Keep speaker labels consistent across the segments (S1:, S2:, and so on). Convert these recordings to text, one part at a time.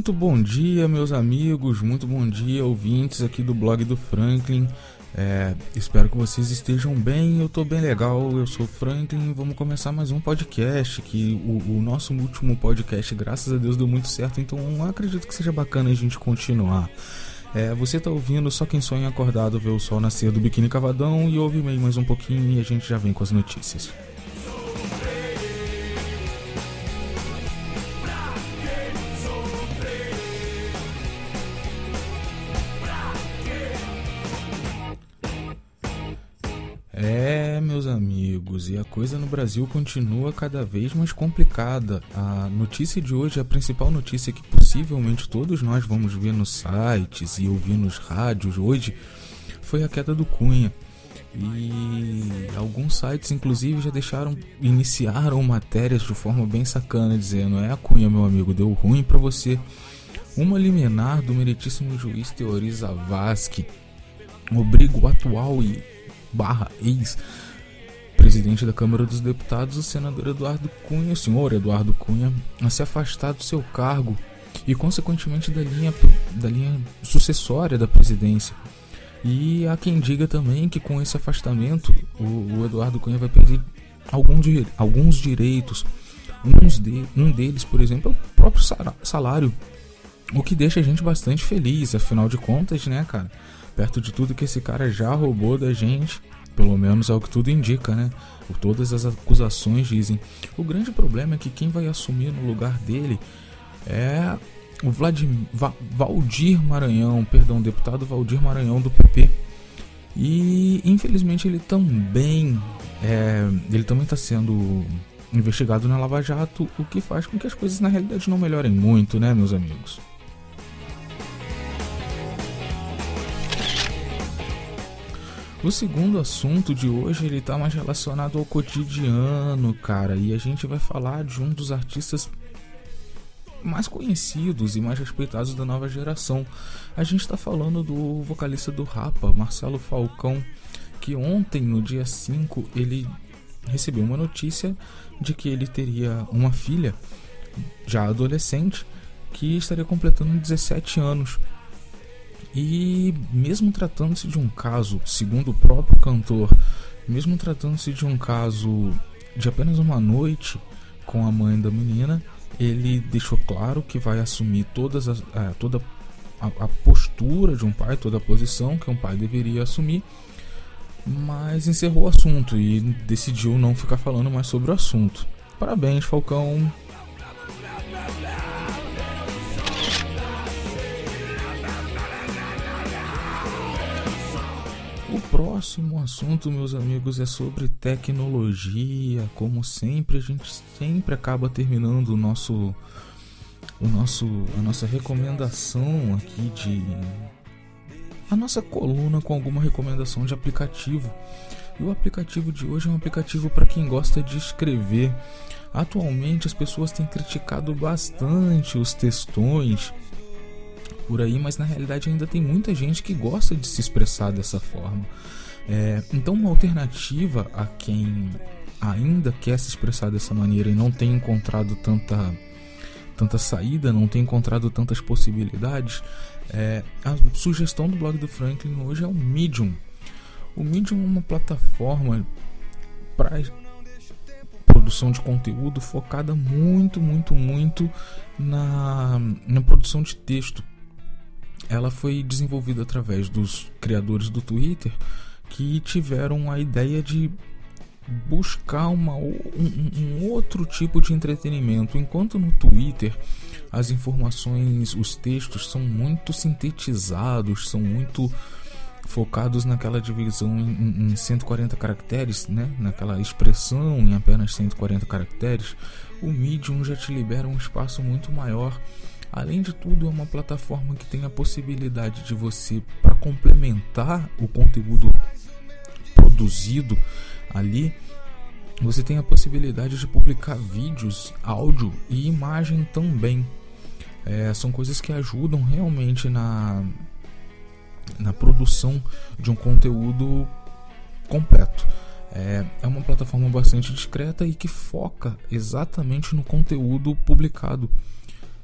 S1: Muito bom dia, meus amigos, muito bom dia, ouvintes aqui do blog do Franklin. É, espero que vocês estejam bem, eu tô bem legal, eu sou Franklin vamos começar mais um podcast, que o, o, nosso último podcast, graças a Deus, deu muito certo, então acredito que seja bacana a gente continuar. É, você tá ouvindo Só Quem Sonha Acordado vê o sol nascer do biquíni cavadão e ouve mais um pouquinho e a gente já vem com as notícias. Amigos, e a coisa no Brasil continua cada vez mais complicada. A notícia de hoje, a principal notícia que possivelmente todos nós vamos ver nos sites e ouvir nos rádios hoje, foi a queda do Cunha. E alguns sites, inclusive, já deixaram, iniciaram matérias de forma bem sacana, dizendo: É a Cunha, meu amigo, deu ruim para você. Uma liminar do meritíssimo juiz Teori Zavascki obriga o atual e barra ex presidente da Câmara dos Deputados, o senador Eduardo Cunha, o senhor Eduardo Cunha, a se afastar do seu cargo e, consequentemente, da linha, da linha sucessória da presidência. E há quem diga também que com esse afastamento o, o Eduardo Cunha vai perder alguns, alguns direitos. Uns de, um deles, por exemplo, é o próprio salário. O que deixa a gente bastante feliz, afinal de contas, né, cara? Perto de tudo que esse cara já roubou da gente, pelo menos é o que tudo indica, né? Todas as acusações dizem. O grande problema é que quem vai assumir no lugar dele é o Vladimir, Va, Valdir Maranhão, perdão, deputado Valdir Maranhão do PP. E infelizmente ele também é, ele também está sendo investigado na Lava Jato, o que faz com que as coisas na realidade não melhorem muito, né, meus amigos? O segundo assunto de hoje ele tá mais relacionado ao cotidiano, cara, e a gente vai falar de um dos artistas mais conhecidos e mais respeitados da nova geração. A gente está falando do vocalista do Rapa, Marcelo Falcão, que ontem, no dia 5, ele recebeu uma notícia de que ele teria uma filha, já adolescente, que estaria completando 17 anos. E mesmo tratando-se de um caso, segundo o próprio cantor, mesmo tratando-se de um caso de apenas uma noite com a mãe da menina, ele deixou claro que vai assumir todas as, é, toda a, a postura de um pai, toda a posição que um pai deveria assumir, mas encerrou o assunto e decidiu não ficar falando mais sobre o assunto. Parabéns, Falcão, próximo assunto, meus amigos, é sobre tecnologia. Como sempre, a gente sempre acaba terminando o nosso, o nosso, a nossa recomendação aqui de a nossa coluna com alguma recomendação de aplicativo. E o aplicativo de hoje é um aplicativo para quem gosta de escrever. Atualmente as pessoas têm criticado bastante os textões por aí, mas na realidade ainda tem muita gente que gosta de se expressar dessa forma. É, então, uma alternativa a quem ainda quer se expressar dessa maneira e não tem encontrado tanta, tanta saída, não tem encontrado tantas possibilidades, é, a sugestão do blog do Franklin hoje é o Medium. O Medium é uma plataforma para produção de conteúdo focada muito, muito, muito na, na produção de texto ela foi desenvolvida através dos criadores do Twitter que tiveram a ideia de buscar uma, um, um, outro tipo de entretenimento. Enquanto no Twitter as informações, os textos são muito sintetizados, são muito focados naquela divisão em, em 140 caracteres, né? naquela expressão em apenas 140 caracteres, o Medium já te libera um espaço muito maior Além de tudo, é uma plataforma que tem a possibilidade de você, para complementar o conteúdo produzido ali, você tem a possibilidade de publicar vídeos, áudio e imagem também. É, são coisas que ajudam realmente na, na produção de um conteúdo completo. É, é uma plataforma bastante discreta e que foca exatamente no conteúdo publicado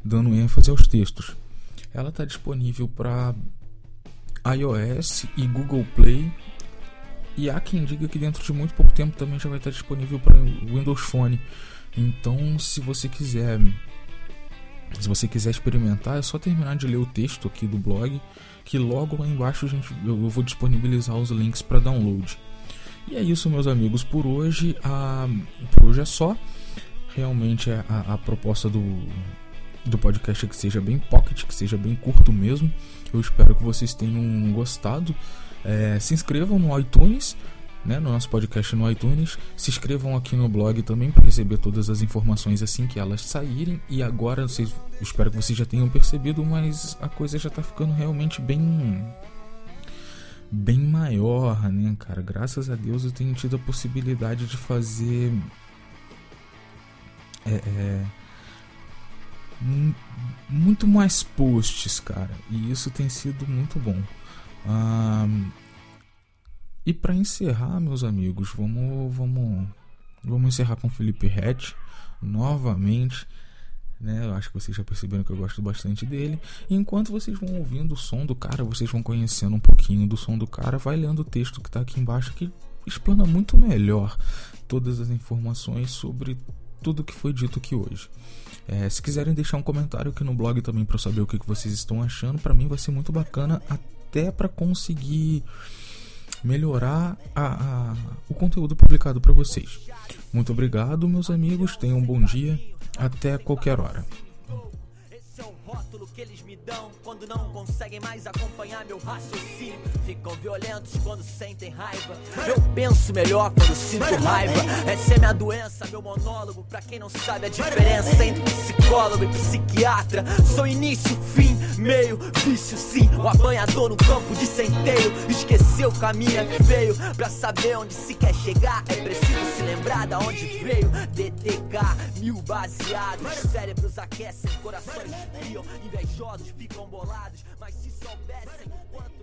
S1: dando ênfase aos textos. Ela está disponível para iOS e Google Play. E há quem diga que dentro de muito pouco tempo também já vai estar disponível para Windows Phone. Então, se você quiser se você quiser experimentar, é só terminar de ler o texto aqui do blog, que logo lá embaixo gente, eu vou disponibilizar os links para download. E é isso, meus amigos, por hoje. A, por hoje é só. Realmente a, a proposta do, do podcast que seja bem pocket, que seja bem curto mesmo. Eu espero que vocês tenham gostado. É, se inscrevam no iTunes, né, no nosso podcast no iTunes. Se inscrevam aqui no blog também para receber todas as informações assim que elas saírem. E agora, vocês, espero que vocês já tenham percebido, mas a coisa já está ficando realmente bem bem maior, né, cara? Graças a Deus eu tenho tido a possibilidade de fazer é, é, muito mais posts, cara. E isso tem sido muito bom. Ah, e para encerrar, meus amigos, vamos, vamos, vamos encerrar com Felipe Rett novamente. Né? Eu acho que vocês já perceberam que eu gosto bastante dele. E enquanto vocês vão ouvindo o som do cara, vocês vão conhecendo um pouquinho do som do cara, vai lendo o texto que está aqui embaixo que explana muito melhor todas as informações sobre tudo que foi dito aqui hoje. É, se quiserem deixar um comentário aqui no blog também para saber o que, que vocês estão achando, para mim vai ser muito bacana, até para conseguir melhorar a, a, o conteúdo publicado para vocês. Muito obrigado, meus amigos. Tenham um bom dia. Até qualquer hora que eles me dão quando não conseguem mais acompanhar meu raciocínio. Ficam violentos quando sentem raiva. Eu penso melhor quando sinto raiva. Essa é minha doença, meu monólogo. Pra quem não sabe a diferença entre psicólogo e psiquiatra, sou início, fim, meio, vício, sim. O apanhador no campo de centeio. Esqueceu o caminho é feio. Pra saber onde se quer chegar, é preciso se lembrar da onde veio. DTK, mil baseados. Cérebros aquecem, corações friam invejosos ficam bolados, mas se soubessem quanto